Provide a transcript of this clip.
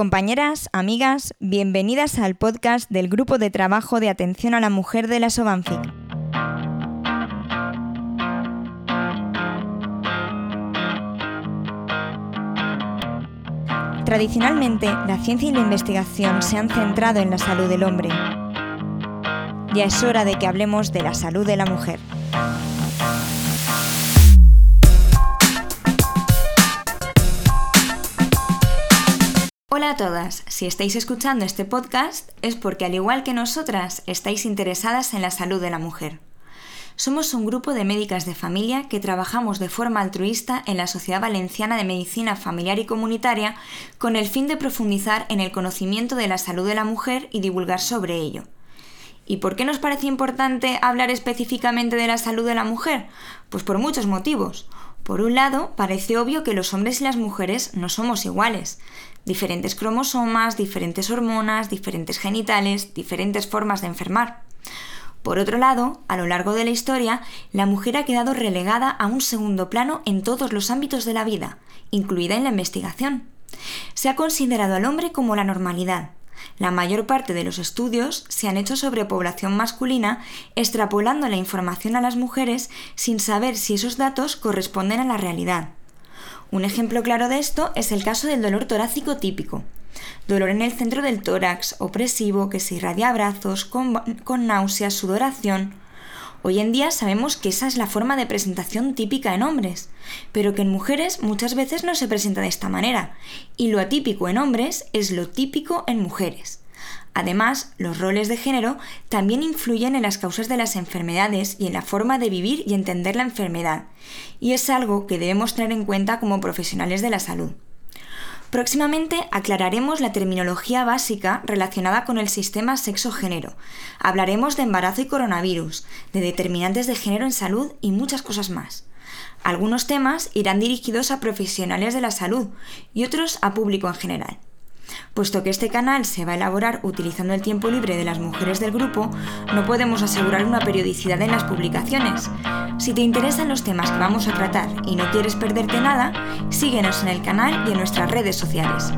Compañeras, amigas, bienvenidas al podcast del Grupo de Trabajo de Atención a la Mujer de la Sobanfic. Tradicionalmente, la ciencia y la investigación se han centrado en la salud del hombre. Ya es hora de que hablemos de la salud de la mujer. Hola a todas, si estáis escuchando este podcast es porque al igual que nosotras estáis interesadas en la salud de la mujer. Somos un grupo de médicas de familia que trabajamos de forma altruista en la Sociedad Valenciana de Medicina Familiar y Comunitaria con el fin de profundizar en el conocimiento de la salud de la mujer y divulgar sobre ello. ¿Y por qué nos parece importante hablar específicamente de la salud de la mujer? Pues por muchos motivos. Por un lado, parece obvio que los hombres y las mujeres no somos iguales. Diferentes cromosomas, diferentes hormonas, diferentes genitales, diferentes formas de enfermar. Por otro lado, a lo largo de la historia, la mujer ha quedado relegada a un segundo plano en todos los ámbitos de la vida, incluida en la investigación. Se ha considerado al hombre como la normalidad, la mayor parte de los estudios se han hecho sobre población masculina, extrapolando la información a las mujeres sin saber si esos datos corresponden a la realidad. Un ejemplo claro de esto es el caso del dolor torácico típico. Dolor en el centro del tórax, opresivo, que se irradia a brazos, con, con náuseas, sudoración, Hoy en día sabemos que esa es la forma de presentación típica en hombres, pero que en mujeres muchas veces no se presenta de esta manera, y lo atípico en hombres es lo típico en mujeres. Además, los roles de género también influyen en las causas de las enfermedades y en la forma de vivir y entender la enfermedad, y es algo que debemos tener en cuenta como profesionales de la salud. Próximamente aclararemos la terminología básica relacionada con el sistema sexo-género. Hablaremos de embarazo y coronavirus, de determinantes de género en salud y muchas cosas más. Algunos temas irán dirigidos a profesionales de la salud y otros a público en general. Puesto que este canal se va a elaborar utilizando el tiempo libre de las mujeres del grupo, no podemos asegurar una periodicidad en las publicaciones. Si te interesan los temas que vamos a tratar y no quieres perderte nada, síguenos en el canal y en nuestras redes sociales.